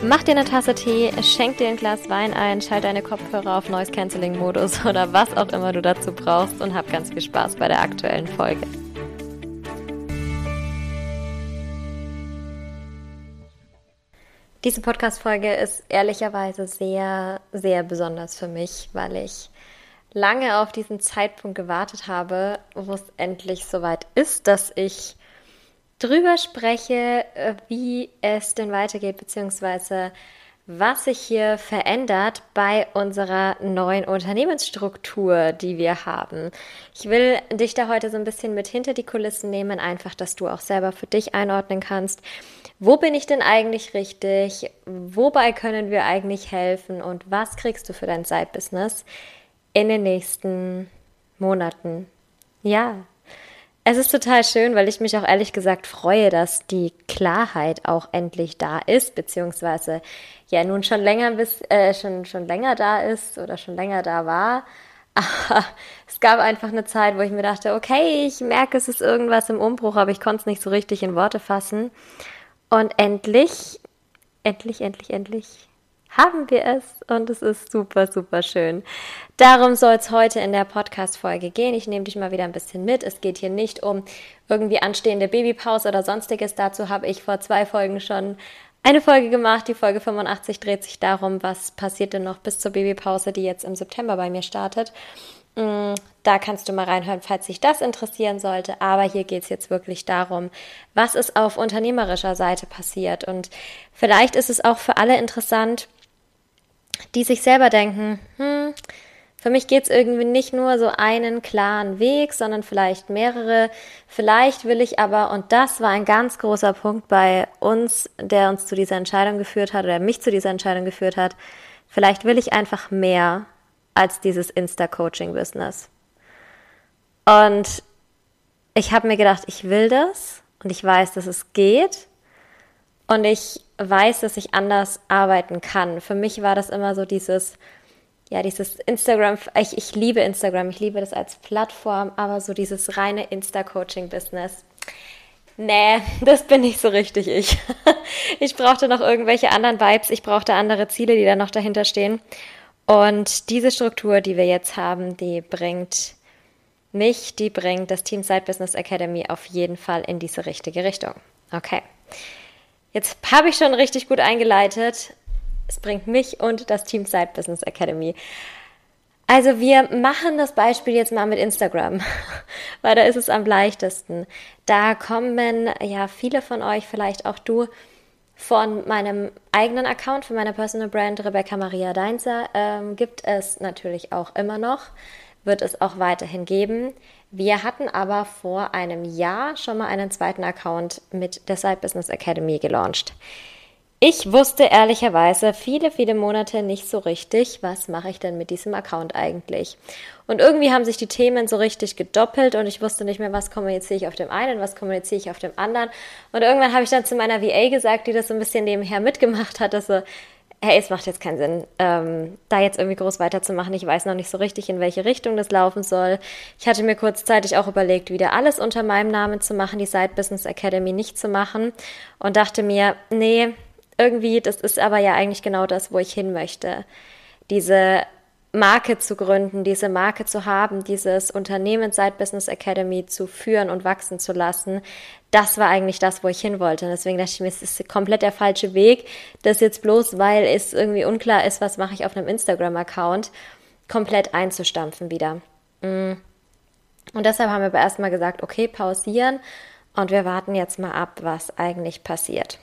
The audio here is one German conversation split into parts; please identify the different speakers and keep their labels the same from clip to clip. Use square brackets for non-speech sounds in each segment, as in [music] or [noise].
Speaker 1: Mach dir eine Tasse Tee, schenk dir ein Glas Wein ein, schalt deine Kopfhörer auf Noise Cancelling Modus [laughs] oder was auch immer du dazu brauchst und hab ganz viel Spaß bei der aktuellen Folge. Diese Podcast-Folge ist ehrlicherweise sehr, sehr besonders für mich, weil ich lange auf diesen Zeitpunkt gewartet habe, wo es endlich soweit ist, dass ich drüber spreche, äh, wie es denn weitergeht, beziehungsweise was sich hier verändert bei unserer neuen Unternehmensstruktur, die wir haben. Ich will dich da heute so ein bisschen mit hinter die Kulissen nehmen, einfach, dass du auch selber für dich einordnen kannst. Wo bin ich denn eigentlich richtig? Wobei können wir eigentlich helfen? Und was kriegst du für dein Side-Business in den nächsten Monaten? Ja, es ist total schön, weil ich mich auch ehrlich gesagt freue, dass die Klarheit auch endlich da ist, beziehungsweise ja nun schon länger bis äh, schon schon länger da ist oder schon länger da war. [laughs] Aber es gab einfach eine Zeit, wo ich mir dachte, okay, ich merke, es ist irgendwas im Umbruch, aber ich konnte es nicht so richtig in Worte fassen. Und endlich, endlich, endlich, endlich haben wir es und es ist super, super schön. Darum soll es heute in der Podcast-Folge gehen. Ich nehme dich mal wieder ein bisschen mit. Es geht hier nicht um irgendwie anstehende Babypause oder sonstiges. Dazu habe ich vor zwei Folgen schon eine Folge gemacht. Die Folge 85 dreht sich darum, was passiert denn noch bis zur Babypause, die jetzt im September bei mir startet. Mm, da kannst du mal reinhören, falls sich das interessieren sollte. Aber hier geht es jetzt wirklich darum, was ist auf unternehmerischer Seite passiert. Und vielleicht ist es auch für alle interessant, die sich selber denken, hm, für mich geht es irgendwie nicht nur so einen klaren Weg, sondern vielleicht mehrere. Vielleicht will ich aber, und das war ein ganz großer Punkt bei uns, der uns zu dieser Entscheidung geführt hat oder mich zu dieser Entscheidung geführt hat, vielleicht will ich einfach mehr als dieses Insta-Coaching-Business. Und ich habe mir gedacht, ich will das und ich weiß, dass es geht. Und ich weiß, dass ich anders arbeiten kann. Für mich war das immer so dieses, ja, dieses Instagram, ich, ich liebe Instagram, ich liebe das als Plattform, aber so dieses reine Insta-Coaching-Business. Nee, [laughs] das bin nicht so richtig ich. [laughs] Ich brauchte noch irgendwelche anderen Vibes, ich brauchte andere Ziele, die da noch dahinter stehen. Und diese Struktur, die wir jetzt haben, die bringt mich, die bringt das Team Side Business Academy auf jeden Fall in diese richtige Richtung. Okay. Jetzt habe ich schon richtig gut eingeleitet. Es bringt mich und das Team Side Business Academy. Also wir machen das Beispiel jetzt mal mit Instagram, [laughs] weil da ist es am leichtesten. Da kommen ja viele von euch, vielleicht auch du, von meinem eigenen Account, von meiner Personal Brand Rebecca Maria Deinzer, ähm, gibt es natürlich auch immer noch, wird es auch weiterhin geben. Wir hatten aber vor einem Jahr schon mal einen zweiten Account mit der Side Business Academy gelauncht. Ich wusste ehrlicherweise viele, viele Monate nicht so richtig, was mache ich denn mit diesem Account eigentlich. Und irgendwie haben sich die Themen so richtig gedoppelt und ich wusste nicht mehr, was kommuniziere ich auf dem einen, was kommuniziere ich auf dem anderen. Und irgendwann habe ich dann zu meiner VA gesagt, die das so ein bisschen nebenher mitgemacht hat, dass so, hey, es macht jetzt keinen Sinn, ähm, da jetzt irgendwie groß weiterzumachen. Ich weiß noch nicht so richtig, in welche Richtung das laufen soll. Ich hatte mir kurzzeitig auch überlegt, wieder alles unter meinem Namen zu machen, die Side Business Academy nicht zu machen und dachte mir, nee, irgendwie, das ist aber ja eigentlich genau das, wo ich hin möchte. Diese Marke zu gründen, diese Marke zu haben, dieses Unternehmen Side Business Academy zu führen und wachsen zu lassen, das war eigentlich das, wo ich hin wollte. Und deswegen dachte ich mir, es ist komplett der falsche Weg, das jetzt bloß, weil es irgendwie unklar ist, was mache ich auf einem Instagram-Account, komplett einzustampfen wieder. Mm. Und deshalb haben wir aber erstmal gesagt, okay, pausieren und wir warten jetzt mal ab, was eigentlich passiert.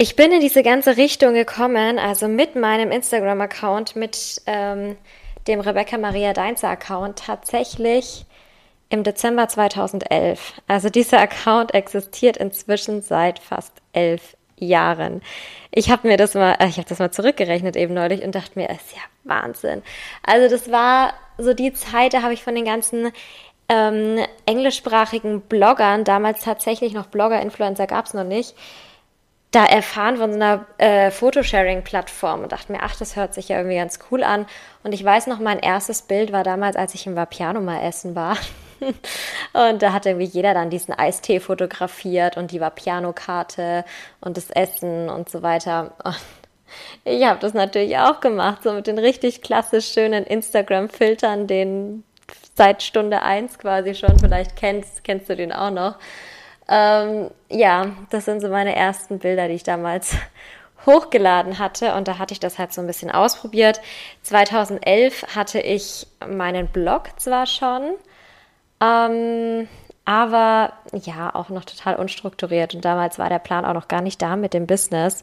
Speaker 1: Ich bin in diese ganze Richtung gekommen, also mit meinem Instagram-Account, mit ähm, dem Rebecca Maria Deinzer-Account tatsächlich im Dezember 2011. Also dieser Account existiert inzwischen seit fast elf Jahren. Ich habe mir das mal, äh, ich habe das mal zurückgerechnet eben neulich und dachte mir, ist ja Wahnsinn. Also das war so die Zeit, da habe ich von den ganzen ähm, englischsprachigen Bloggern, damals tatsächlich noch Blogger-Influencer gab es noch nicht, da erfahren von so einer äh, Photosharing-Plattform und dachte mir, ach, das hört sich ja irgendwie ganz cool an. Und ich weiß noch, mein erstes Bild war damals, als ich im Vapiano mal essen war. [laughs] und da hat irgendwie jeder dann diesen Eistee fotografiert und die Vapiano-Karte und das Essen und so weiter. Und ich habe das natürlich auch gemacht, so mit den richtig klassisch schönen Instagram-Filtern, den seit Stunde eins quasi schon, vielleicht kennst, kennst du den auch noch. Ähm, ja, das sind so meine ersten Bilder, die ich damals [laughs] hochgeladen hatte und da hatte ich das halt so ein bisschen ausprobiert. 2011 hatte ich meinen Blog zwar schon, ähm, aber ja, auch noch total unstrukturiert. Und damals war der Plan auch noch gar nicht da mit dem Business.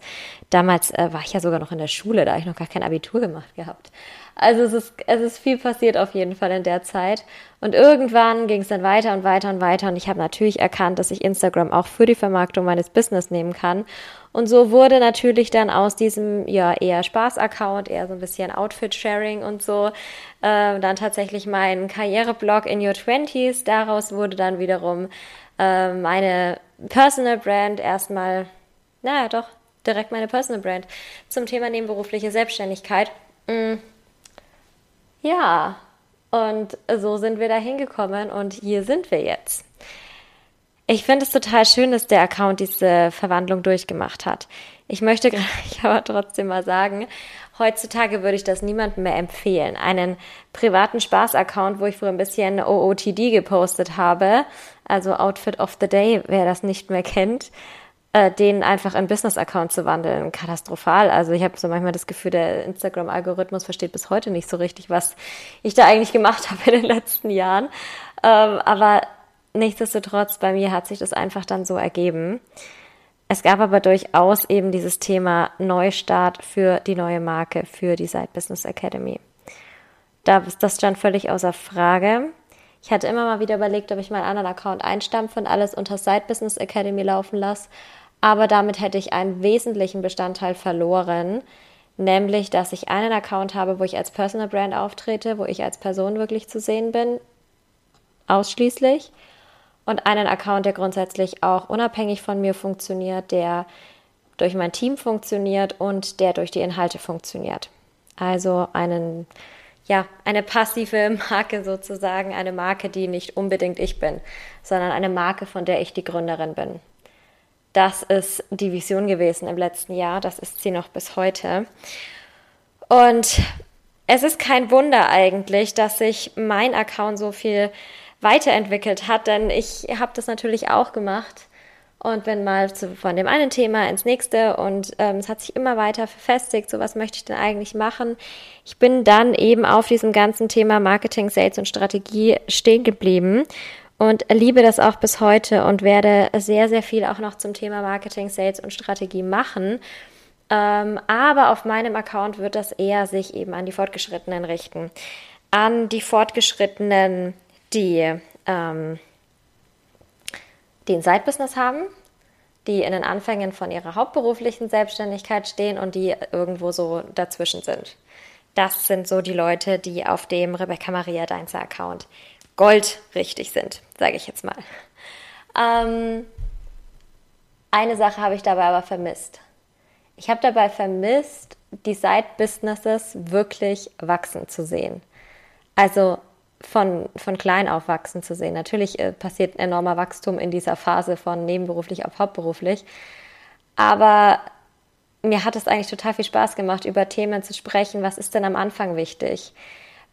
Speaker 1: Damals äh, war ich ja sogar noch in der Schule, da habe ich noch gar kein Abitur gemacht gehabt. Also es ist, es ist viel passiert auf jeden Fall in der Zeit. Und irgendwann ging es dann weiter und weiter und weiter. Und ich habe natürlich erkannt, dass ich Instagram auch für die Vermarktung meines Business nehmen kann. Und so wurde natürlich dann aus diesem ja eher Spaß-Account, eher so ein bisschen Outfit-Sharing und so, äh, dann tatsächlich mein Karriereblog in Your Twenties. Daraus wurde dann wiederum äh, meine Personal Brand erstmal, naja doch, direkt meine Personal Brand zum Thema nebenberufliche Selbstständigkeit. Mm ja, und so sind wir da hingekommen und hier sind wir jetzt. Ich finde es total schön, dass der Account diese Verwandlung durchgemacht hat. Ich möchte [laughs] gleich aber trotzdem mal sagen, heutzutage würde ich das niemandem mehr empfehlen. Einen privaten Spaß-Account, wo ich früher ein bisschen OOTD gepostet habe, also Outfit of the Day, wer das nicht mehr kennt, äh, den einfach in Business-Account zu wandeln, katastrophal. Also ich habe so manchmal das Gefühl, der Instagram-Algorithmus versteht bis heute nicht so richtig, was ich da eigentlich gemacht [laughs] habe in den letzten Jahren. Ähm, aber nichtsdestotrotz, bei mir hat sich das einfach dann so ergeben. Es gab aber durchaus eben dieses Thema Neustart für die neue Marke, für die Side Business Academy. Das stand völlig außer Frage. Ich hatte immer mal wieder überlegt, ob ich meinen anderen Account einstampfe und alles unter Side Business Academy laufen lasse aber damit hätte ich einen wesentlichen Bestandteil verloren, nämlich dass ich einen Account habe, wo ich als Personal Brand auftrete, wo ich als Person wirklich zu sehen bin, ausschließlich, und einen Account, der grundsätzlich auch unabhängig von mir funktioniert, der durch mein Team funktioniert und der durch die Inhalte funktioniert. Also einen ja, eine passive Marke sozusagen, eine Marke, die nicht unbedingt ich bin, sondern eine Marke, von der ich die Gründerin bin. Das ist die Vision gewesen im letzten Jahr. Das ist sie noch bis heute. Und es ist kein Wunder eigentlich, dass sich mein Account so viel weiterentwickelt hat, denn ich habe das natürlich auch gemacht und bin mal zu, von dem einen Thema ins nächste und ähm, es hat sich immer weiter verfestigt. So was möchte ich denn eigentlich machen? Ich bin dann eben auf diesem ganzen Thema Marketing, Sales und Strategie stehen geblieben und liebe das auch bis heute und werde sehr, sehr viel auch noch zum Thema Marketing, Sales und Strategie machen. Ähm, aber auf meinem Account wird das eher sich eben an die Fortgeschrittenen richten. An die Fortgeschrittenen, die, ähm, die ein Side-Business haben, die in den Anfängen von ihrer hauptberuflichen Selbstständigkeit stehen und die irgendwo so dazwischen sind. Das sind so die Leute, die auf dem Rebecca Maria Deinzer Account goldrichtig sind, sage ich jetzt mal. Ähm, eine Sache habe ich dabei aber vermisst. Ich habe dabei vermisst, die Side-Businesses wirklich wachsen zu sehen. Also von, von klein auf wachsen zu sehen. Natürlich äh, passiert enormer Wachstum in dieser Phase von nebenberuflich auf hauptberuflich. Aber mir hat es eigentlich total viel Spaß gemacht, über Themen zu sprechen. Was ist denn am Anfang wichtig?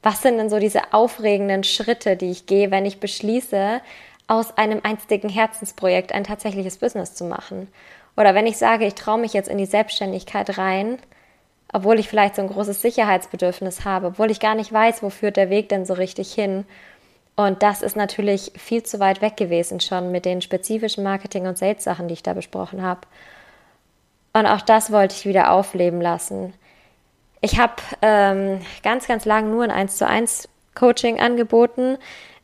Speaker 1: Was sind denn so diese aufregenden Schritte, die ich gehe, wenn ich beschließe, aus einem einstigen Herzensprojekt ein tatsächliches Business zu machen? Oder wenn ich sage, ich traue mich jetzt in die Selbstständigkeit rein, obwohl ich vielleicht so ein großes Sicherheitsbedürfnis habe, obwohl ich gar nicht weiß, wo führt der Weg denn so richtig hin. Und das ist natürlich viel zu weit weg gewesen schon mit den spezifischen Marketing- und Sales-Sachen, die ich da besprochen habe. Und auch das wollte ich wieder aufleben lassen. Ich habe ähm, ganz, ganz lang nur ein 1 zu 1 Coaching angeboten.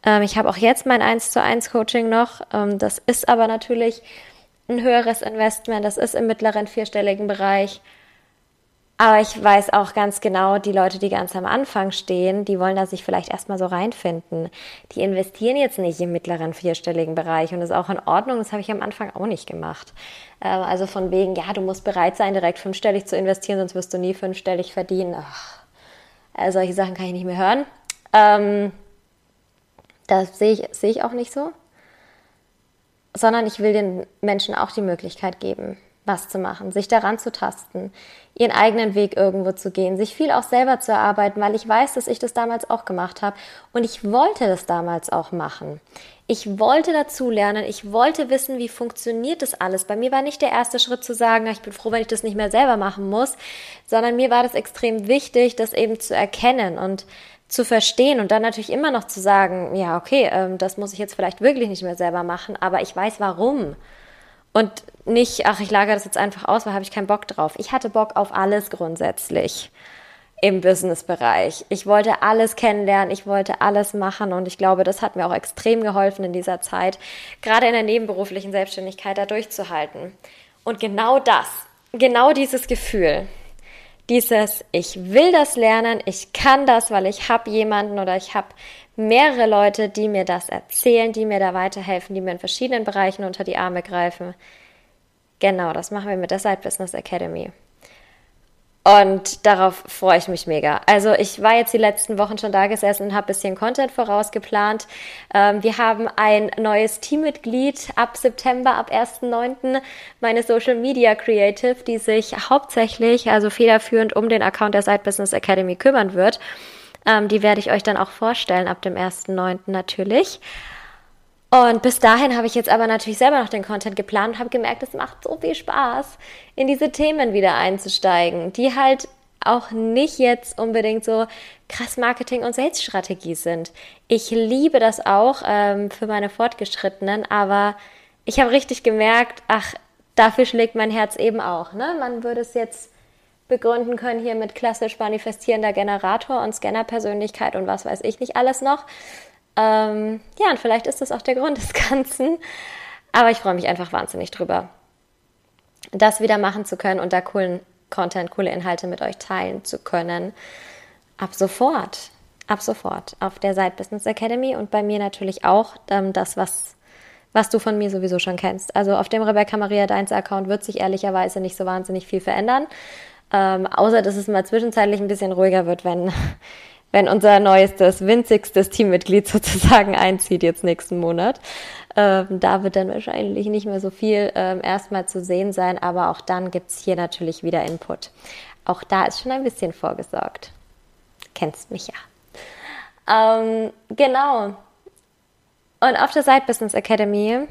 Speaker 1: Ähm, ich habe auch jetzt mein 1 zu 1 Coaching noch. Ähm, das ist aber natürlich ein höheres Investment. Das ist im mittleren vierstelligen Bereich. Aber ich weiß auch ganz genau, die Leute, die ganz am Anfang stehen, die wollen da sich vielleicht erstmal so reinfinden. Die investieren jetzt nicht im mittleren vierstelligen Bereich und das ist auch in Ordnung. Das habe ich am Anfang auch nicht gemacht. Ähm, also von wegen, ja, du musst bereit sein, direkt fünfstellig zu investieren, sonst wirst du nie fünfstellig verdienen. Ach, also solche Sachen kann ich nicht mehr hören. Ähm, das sehe ich, sehe ich auch nicht so. Sondern ich will den Menschen auch die Möglichkeit geben, was zu machen, sich daran zu tasten, ihren eigenen Weg irgendwo zu gehen, sich viel auch selber zu erarbeiten, weil ich weiß, dass ich das damals auch gemacht habe und ich wollte das damals auch machen. Ich wollte dazulernen, ich wollte wissen, wie funktioniert das alles. Bei mir war nicht der erste Schritt zu sagen, ich bin froh, wenn ich das nicht mehr selber machen muss, sondern mir war das extrem wichtig, das eben zu erkennen und zu verstehen und dann natürlich immer noch zu sagen, ja, okay, ähm, das muss ich jetzt vielleicht wirklich nicht mehr selber machen, aber ich weiß warum. Und nicht, ach, ich lagere das jetzt einfach aus, weil habe ich keinen Bock drauf. Ich hatte Bock auf alles grundsätzlich im Business-Bereich. Ich wollte alles kennenlernen, ich wollte alles machen und ich glaube, das hat mir auch extrem geholfen in dieser Zeit, gerade in der nebenberuflichen Selbstständigkeit da durchzuhalten. Und genau das, genau dieses Gefühl, dieses, ich will das lernen, ich kann das, weil ich habe jemanden oder ich habe mehrere Leute, die mir das erzählen, die mir da weiterhelfen, die mir in verschiedenen Bereichen unter die Arme greifen. Genau, das machen wir mit der Side Business Academy. Und darauf freue ich mich mega. Also ich war jetzt die letzten Wochen schon da gesessen und habe bisschen Content vorausgeplant. Ähm, wir haben ein neues Teammitglied ab September, ab 1.9. meine Social Media Creative, die sich hauptsächlich, also federführend um den Account der Side Business Academy kümmern wird. Ähm, die werde ich euch dann auch vorstellen ab dem 1.9. natürlich. Und bis dahin habe ich jetzt aber natürlich selber noch den Content geplant und habe gemerkt, es macht so viel Spaß, in diese Themen wieder einzusteigen, die halt auch nicht jetzt unbedingt so krass Marketing- und Sales-Strategie sind. Ich liebe das auch ähm, für meine Fortgeschrittenen, aber ich habe richtig gemerkt, ach, dafür schlägt mein Herz eben auch. Ne? Man würde es jetzt begründen können hier mit klassisch manifestierender Generator und Scanner-Persönlichkeit und was weiß ich nicht alles noch. Ähm, ja, und vielleicht ist das auch der Grund des [laughs] Ganzen. Aber ich freue mich einfach wahnsinnig drüber, das wieder machen zu können und da coolen Content, coole Inhalte mit euch teilen zu können. Ab sofort, ab sofort auf der Side Business Academy und bei mir natürlich auch ähm, das, was, was du von mir sowieso schon kennst. Also auf dem Rebecca Maria Deins Account wird sich ehrlicherweise nicht so wahnsinnig viel verändern. Ähm, außer dass es mal zwischenzeitlich ein bisschen ruhiger wird, wenn [laughs] wenn unser neuestes, winzigstes Teammitglied sozusagen einzieht jetzt nächsten Monat. Ähm, da wird dann wahrscheinlich nicht mehr so viel ähm, erstmal zu sehen sein, aber auch dann gibt's hier natürlich wieder Input. Auch da ist schon ein bisschen vorgesorgt. Kennst mich ja. Ähm, genau. Und auf der Side Business Academy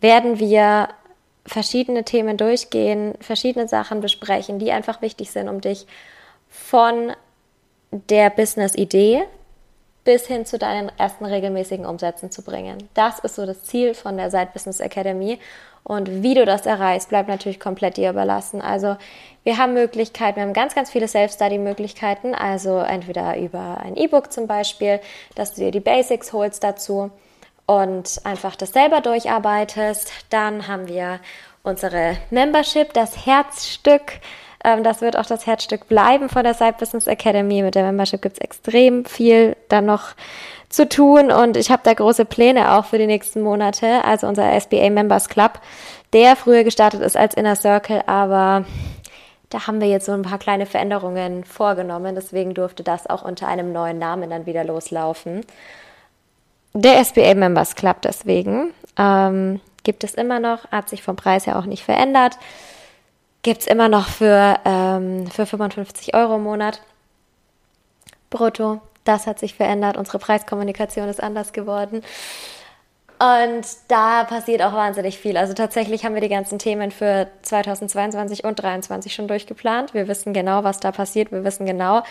Speaker 1: werden wir verschiedene Themen durchgehen, verschiedene Sachen besprechen, die einfach wichtig sind, um dich von der Business-Idee bis hin zu deinen ersten regelmäßigen Umsätzen zu bringen. Das ist so das Ziel von der Side Business Academy. Und wie du das erreichst, bleibt natürlich komplett dir überlassen. Also wir haben Möglichkeiten, wir haben ganz, ganz viele Self-Study-Möglichkeiten. Also entweder über ein E-Book zum Beispiel, dass du dir die Basics holst dazu und einfach das selber durcharbeitest. Dann haben wir unsere Membership, das Herzstück ähm, das wird auch das Herzstück bleiben von der Side Business Academy. Mit der Membership gibt es extrem viel dann noch zu tun und ich habe da große Pläne auch für die nächsten Monate. Also unser SBA Members Club, der früher gestartet ist als Inner Circle, aber da haben wir jetzt so ein paar kleine Veränderungen vorgenommen. Deswegen durfte das auch unter einem neuen Namen dann wieder loslaufen. Der SBA Members Club deswegen ähm, gibt es immer noch, hat sich vom Preis her auch nicht verändert gibt es immer noch für, ähm, für 55 Euro im Monat brutto. Das hat sich verändert. Unsere Preiskommunikation ist anders geworden. Und da passiert auch wahnsinnig viel. Also tatsächlich haben wir die ganzen Themen für 2022 und 2023 schon durchgeplant. Wir wissen genau, was da passiert. Wir wissen genau,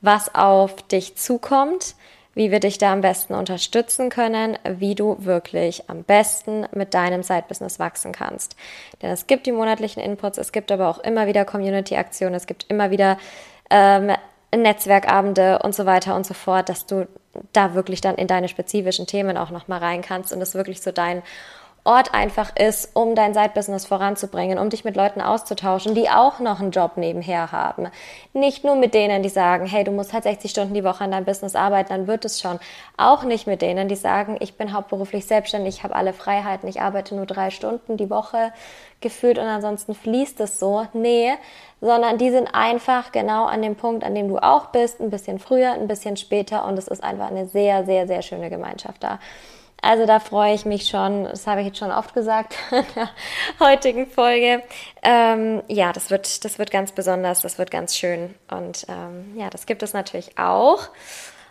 Speaker 1: was auf dich zukommt. Wie wir dich da am besten unterstützen können, wie du wirklich am besten mit deinem Side-Business wachsen kannst. Denn es gibt die monatlichen Inputs, es gibt aber auch immer wieder Community-Aktionen, es gibt immer wieder ähm, Netzwerkabende und so weiter und so fort, dass du da wirklich dann in deine spezifischen Themen auch nochmal rein kannst und es wirklich so dein Ort einfach ist, um dein Side-Business voranzubringen, um dich mit Leuten auszutauschen, die auch noch einen Job nebenher haben. Nicht nur mit denen, die sagen, hey, du musst halt 60 Stunden die Woche an deinem Business arbeiten, dann wird es schon. Auch nicht mit denen, die sagen, ich bin hauptberuflich selbstständig, ich habe alle Freiheiten, ich arbeite nur drei Stunden die Woche gefühlt und ansonsten fließt es so. Nee, sondern die sind einfach genau an dem Punkt, an dem du auch bist, ein bisschen früher, ein bisschen später und es ist einfach eine sehr, sehr, sehr schöne Gemeinschaft da. Also da freue ich mich schon, das habe ich jetzt schon oft gesagt [laughs] in der heutigen Folge. Ähm, ja, das wird, das wird ganz besonders, das wird ganz schön. Und ähm, ja, das gibt es natürlich auch.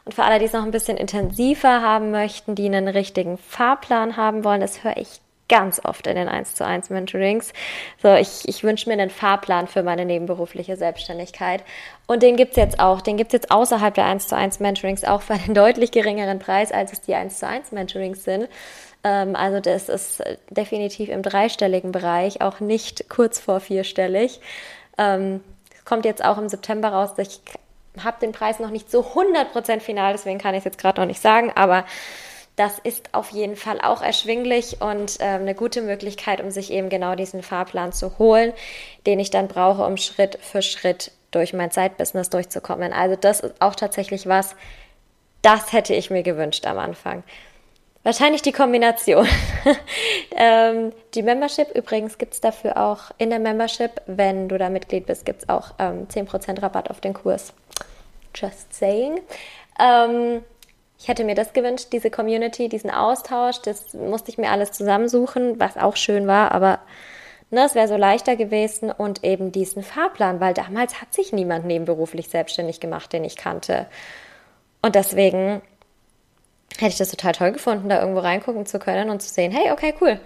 Speaker 1: Und für alle, die es noch ein bisschen intensiver haben möchten, die einen richtigen Fahrplan haben wollen, das höre ich ganz oft in den 1 zu 1 Mentorings. So, ich, ich wünsche mir einen Fahrplan für meine nebenberufliche Selbstständigkeit. Und den gibt's jetzt auch. Den gibt's jetzt außerhalb der 1 zu 1 Mentorings auch für einen [laughs] deutlich geringeren Preis, als es die 1 zu 1 Mentorings sind. Ähm, also das ist definitiv im dreistelligen Bereich, auch nicht kurz vor vierstellig. Ähm, kommt jetzt auch im September raus. Ich habe den Preis noch nicht so 100% final, deswegen kann ich es jetzt gerade noch nicht sagen, aber das ist auf jeden Fall auch erschwinglich und äh, eine gute Möglichkeit, um sich eben genau diesen Fahrplan zu holen, den ich dann brauche, um Schritt für Schritt durch mein Zeitbusiness durchzukommen. Also das ist auch tatsächlich was, das hätte ich mir gewünscht am Anfang. Wahrscheinlich die Kombination. [laughs] ähm, die Membership, übrigens gibt es dafür auch in der Membership, wenn du da Mitglied bist, gibt es auch ähm, 10% Rabatt auf den Kurs. Just saying. Ähm, ich hätte mir das gewünscht, diese Community, diesen Austausch. Das musste ich mir alles zusammensuchen, was auch schön war, aber ne, es wäre so leichter gewesen und eben diesen Fahrplan, weil damals hat sich niemand nebenberuflich selbstständig gemacht, den ich kannte. Und deswegen hätte ich das total toll gefunden, da irgendwo reingucken zu können und zu sehen, hey, okay, cool,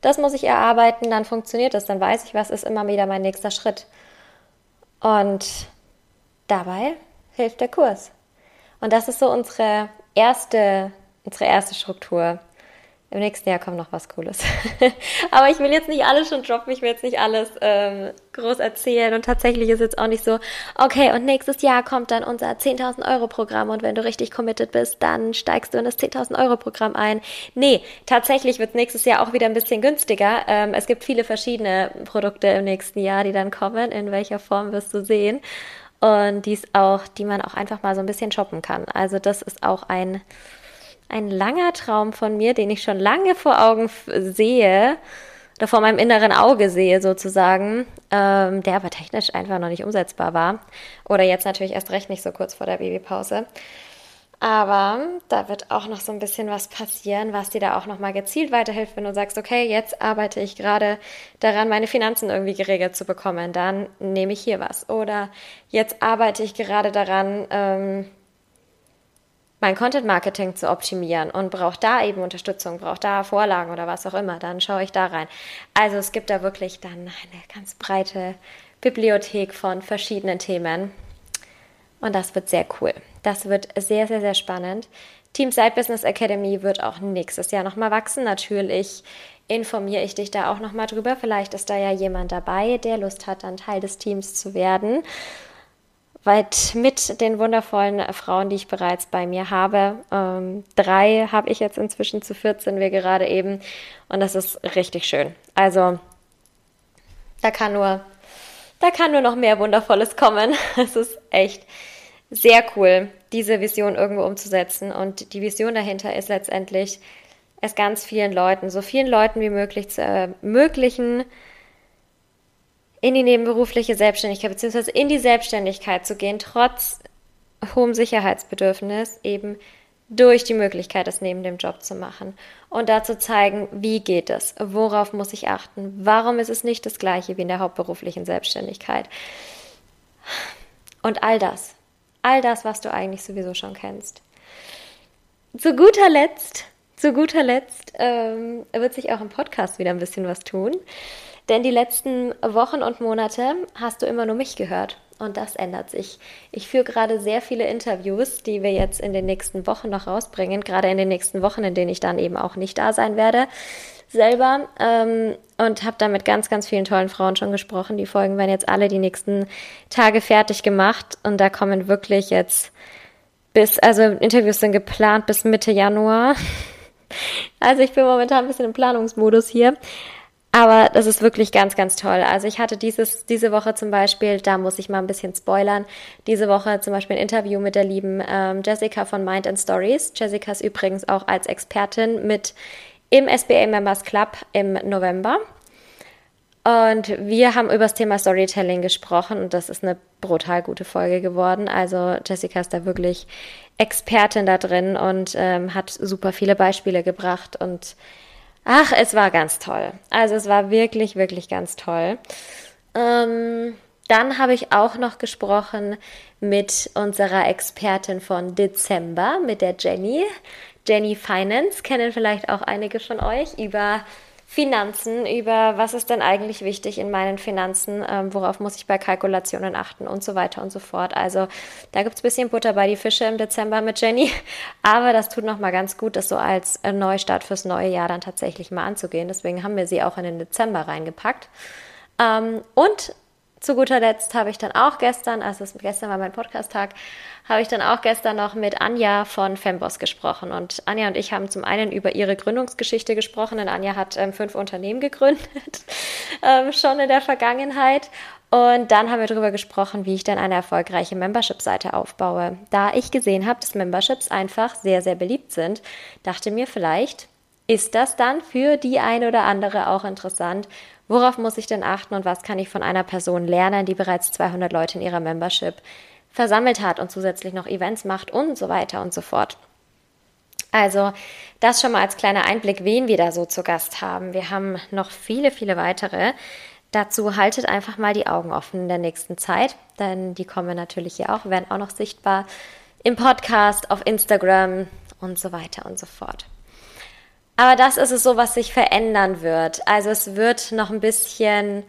Speaker 1: das muss ich erarbeiten, dann funktioniert das, dann weiß ich, was ist immer wieder mein nächster Schritt. Und dabei hilft der Kurs. Und das ist so unsere erste, unsere erste Struktur. Im nächsten Jahr kommt noch was Cooles. [laughs] Aber ich will jetzt nicht alles schon droppen, ich will jetzt nicht alles ähm, groß erzählen. Und tatsächlich ist jetzt auch nicht so, okay, und nächstes Jahr kommt dann unser 10.000 Euro Programm und wenn du richtig committed bist, dann steigst du in das 10.000 Euro Programm ein. Nee, tatsächlich wird nächstes Jahr auch wieder ein bisschen günstiger. Ähm, es gibt viele verschiedene Produkte im nächsten Jahr, die dann kommen. In welcher Form wirst du sehen und die ist auch, die man auch einfach mal so ein bisschen shoppen kann. Also das ist auch ein, ein langer Traum von mir, den ich schon lange vor Augen sehe oder vor meinem inneren Auge sehe sozusagen, ähm, der aber technisch einfach noch nicht umsetzbar war. Oder jetzt natürlich erst recht nicht so kurz vor der Babypause. Aber da wird auch noch so ein bisschen was passieren, was dir da auch nochmal gezielt weiterhilft, wenn du sagst, okay, jetzt arbeite ich gerade daran, meine Finanzen irgendwie geregelt zu bekommen, dann nehme ich hier was. Oder jetzt arbeite ich gerade daran, ähm, mein Content Marketing zu optimieren und brauche da eben Unterstützung, brauche da Vorlagen oder was auch immer, dann schaue ich da rein. Also es gibt da wirklich dann eine ganz breite Bibliothek von verschiedenen Themen und das wird sehr cool. Das wird sehr, sehr, sehr spannend. Team Side Business Academy wird auch nächstes Jahr nochmal wachsen. Natürlich informiere ich dich da auch nochmal drüber. Vielleicht ist da ja jemand dabei, der Lust hat, dann Teil des Teams zu werden. Weil mit den wundervollen Frauen, die ich bereits bei mir habe, ähm, drei habe ich jetzt inzwischen zu 14 wir gerade eben. Und das ist richtig schön. Also da kann nur, da kann nur noch mehr Wundervolles kommen. [laughs] Es ist echt sehr cool, diese Vision irgendwo umzusetzen. Und die Vision dahinter ist letztendlich, es ganz vielen Leuten, so vielen Leuten wie möglich zu ermöglichen, in die nebenberufliche Selbstständigkeit bzw. in die Selbstständigkeit zu gehen, trotz hohem Sicherheitsbedürfnis, eben durch die Möglichkeit, es neben dem Job zu machen. Und dazu zeigen, wie geht es, worauf muss ich achten, warum ist es nicht das gleiche wie in der hauptberuflichen Selbstständigkeit. Und all das All das, was du eigentlich sowieso schon kennst. Zu guter Letzt, zu guter Letzt ähm, wird sich auch im Podcast wieder ein bisschen was tun. Denn die letzten Wochen und Monate hast du immer nur mich gehört. Und das ändert sich. Ich führe gerade sehr viele Interviews, die wir jetzt in den nächsten Wochen noch rausbringen, gerade in den nächsten Wochen, in denen ich dann eben auch nicht da sein werde selber ähm, und habe da mit ganz, ganz vielen tollen Frauen schon gesprochen. Die Folgen werden jetzt alle die nächsten Tage fertig gemacht und da kommen wirklich jetzt bis, also Interviews sind geplant bis Mitte Januar. [laughs] Also ich bin momentan ein bisschen im Planungsmodus hier. Aber das ist wirklich ganz, ganz toll. Also ich hatte dieses, diese Woche zum Beispiel, da muss ich mal ein bisschen spoilern, diese Woche zum Beispiel ein Interview mit der lieben ähm, Jessica von Mind and Stories. Jessica ist übrigens auch als Expertin mit im SBA Members Club im November. Und wir haben über das Thema Storytelling gesprochen und das ist eine brutal gute Folge geworden. Also Jessica ist da wirklich Expertin da drin und ähm, hat super viele Beispiele gebracht und ach, es war ganz toll. Also es war wirklich, wirklich ganz toll. Ähm, dann habe ich auch noch gesprochen mit unserer Expertin von Dezember, mit der Jenny. Jenny Finance kennen vielleicht auch einige von euch über Finanzen, über was ist denn eigentlich wichtig in meinen Finanzen, ähm, worauf muss ich bei Kalkulationen achten und so weiter und so fort. Also da gibt es ein bisschen Butter bei die Fische im Dezember mit Jenny, [laughs] aber das tut nochmal ganz gut, das so als Neustart fürs neue Jahr dann tatsächlich mal anzugehen. Deswegen haben wir sie auch in den Dezember reingepackt. Ähm, und zu guter Letzt habe ich dann auch gestern, also gestern war mein Podcast-Tag, habe ich dann auch gestern noch mit Anja von Femboss gesprochen. Und Anja und ich haben zum einen über ihre Gründungsgeschichte gesprochen, denn Anja hat ähm, fünf Unternehmen gegründet, [laughs] ähm, schon in der Vergangenheit. Und dann haben wir darüber gesprochen, wie ich dann eine erfolgreiche Membership-Seite aufbaue. Da ich gesehen habe, dass Memberships einfach sehr, sehr beliebt sind, dachte mir vielleicht, ist das dann für die eine oder andere auch interessant Worauf muss ich denn achten und was kann ich von einer Person lernen, die bereits 200 Leute in ihrer Membership versammelt hat und zusätzlich noch Events macht und so weiter und so fort. Also das schon mal als kleiner Einblick, wen wir da so zu Gast haben. Wir haben noch viele, viele weitere. Dazu haltet einfach mal die Augen offen in der nächsten Zeit, denn die kommen natürlich hier auch, werden auch noch sichtbar im Podcast, auf Instagram und so weiter und so fort. Aber das ist es so, was sich verändern wird. Also es wird noch ein bisschen,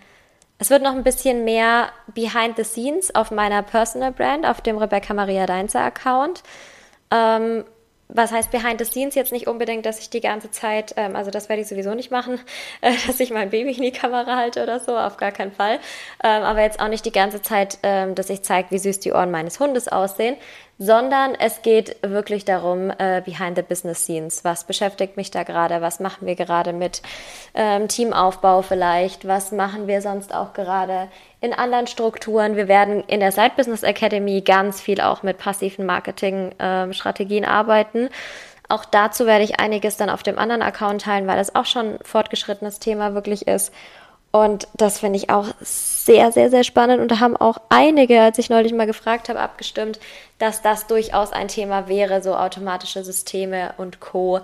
Speaker 1: es wird noch ein bisschen mehr behind the scenes auf meiner Personal Brand, auf dem Rebecca Maria Deinzer Account. Ähm, was heißt behind the scenes jetzt nicht unbedingt, dass ich die ganze Zeit, ähm, also das werde ich sowieso nicht machen, [laughs] äh, dass ich mein Baby in die Kamera halte oder so, auf gar keinen Fall. Ähm, aber jetzt auch nicht die ganze Zeit, ähm, dass ich zeige, wie süß die Ohren meines Hundes aussehen, sondern es geht wirklich darum, äh, behind the business scenes. Was beschäftigt mich da gerade? Was machen wir gerade mit ähm, Teamaufbau vielleicht? Was machen wir sonst auch gerade in anderen Strukturen? Wir werden in der Side Business Academy ganz viel auch mit passiven Marketing-Strategien ähm, arbeiten. Auch dazu werde ich einiges dann auf dem anderen Account teilen, weil das auch schon ein fortgeschrittenes Thema wirklich ist. Und das finde ich auch sehr, sehr, sehr spannend. Und da haben auch einige, als ich neulich mal gefragt habe, abgestimmt, dass das durchaus ein Thema wäre, so automatische Systeme und Co.,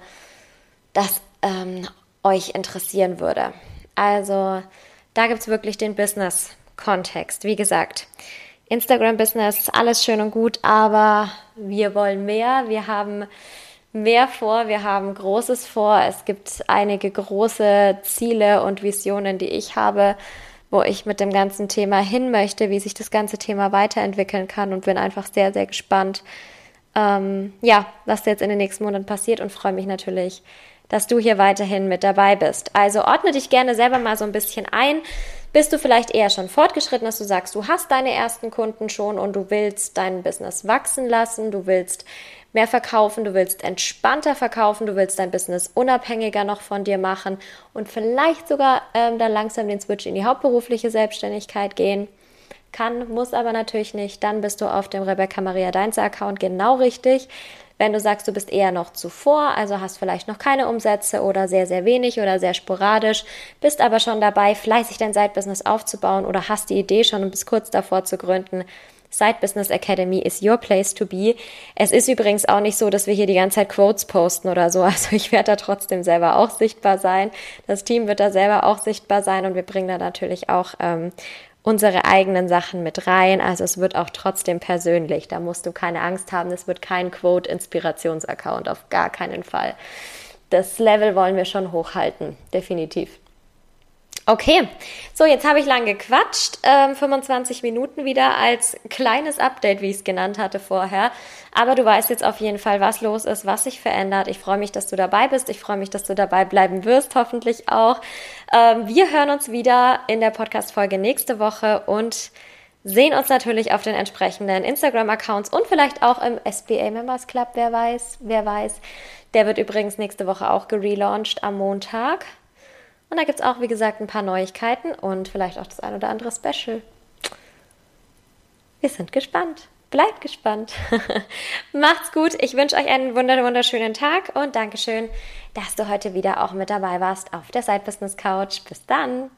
Speaker 1: das ähm, euch interessieren würde. Also da gibt es wirklich den Business-Kontext. Wie gesagt, Instagram-Business alles schön und gut, aber wir wollen mehr. Wir haben mehr vor, wir haben Großes vor. Es gibt einige große Ziele und Visionen, die ich habe, wo ich mit dem ganzen Thema hin möchte, wie sich das ganze Thema weiterentwickeln kann und bin einfach sehr, sehr gespannt, ähm, ja, was jetzt in den nächsten Monaten passiert und freue mich natürlich, dass du hier weiterhin mit dabei bist. Also ordne dich gerne selber mal so ein bisschen ein. Bist du vielleicht eher schon fortgeschritten, dass du sagst, du hast deine ersten Kunden schon und du willst dein Business wachsen lassen, du willst mehr verkaufen, du willst entspannter verkaufen, du willst dein Business unabhängiger noch von dir machen und vielleicht sogar ähm, dann langsam den Switch in die hauptberufliche Selbstständigkeit gehen. Kann, muss aber natürlich nicht. Dann bist du auf dem Rebecca Maria Deinzer Account genau richtig. Wenn du sagst, du bist eher noch zuvor, also hast vielleicht noch keine Umsätze oder sehr, sehr wenig oder sehr sporadisch, bist aber schon dabei, fleißig dein Side-Business aufzubauen oder hast die Idee schon und bist kurz davor zu gründen, Side Business Academy is your place to be. Es ist übrigens auch nicht so, dass wir hier die ganze Zeit Quotes posten oder so. [laughs] Also ich werde da trotzdem selber auch sichtbar sein. Das Team wird da selber auch sichtbar sein und wir bringen da natürlich auch ähm, unsere eigenen Sachen mit rein. Also es wird auch trotzdem persönlich. Da musst du keine Angst haben. Es wird kein Quote-Inspirations-Account, auf gar keinen Fall. Das Level wollen wir schon hochhalten, definitiv. Okay, so jetzt habe ich lang gequatscht. Ähm, 25 Minuten wieder als kleines Update, wie ich es genannt hatte vorher. Aber du weißt jetzt auf jeden Fall, was los ist, was sich verändert. Ich freue mich, dass du dabei bist. Ich freue mich, dass du dabei bleiben wirst, hoffentlich auch. Ähm, wir hören uns wieder in der Podcast-Folge nächste Woche und sehen uns natürlich auf den entsprechenden Instagram-Accounts und vielleicht auch im SBA Members Club, wer weiß, wer weiß. Der wird übrigens nächste Woche auch gelauncht am Montag. Und da gibt es auch, wie gesagt, ein paar Neuigkeiten und vielleicht auch das ein oder andere Special. Wir sind gespannt. Bleibt gespannt. [laughs] Macht's gut. Ich wünsche euch einen wunderschönen Tag und Dankeschön, dass du heute wieder auch mit dabei warst auf der Side Business Couch. Bis dann.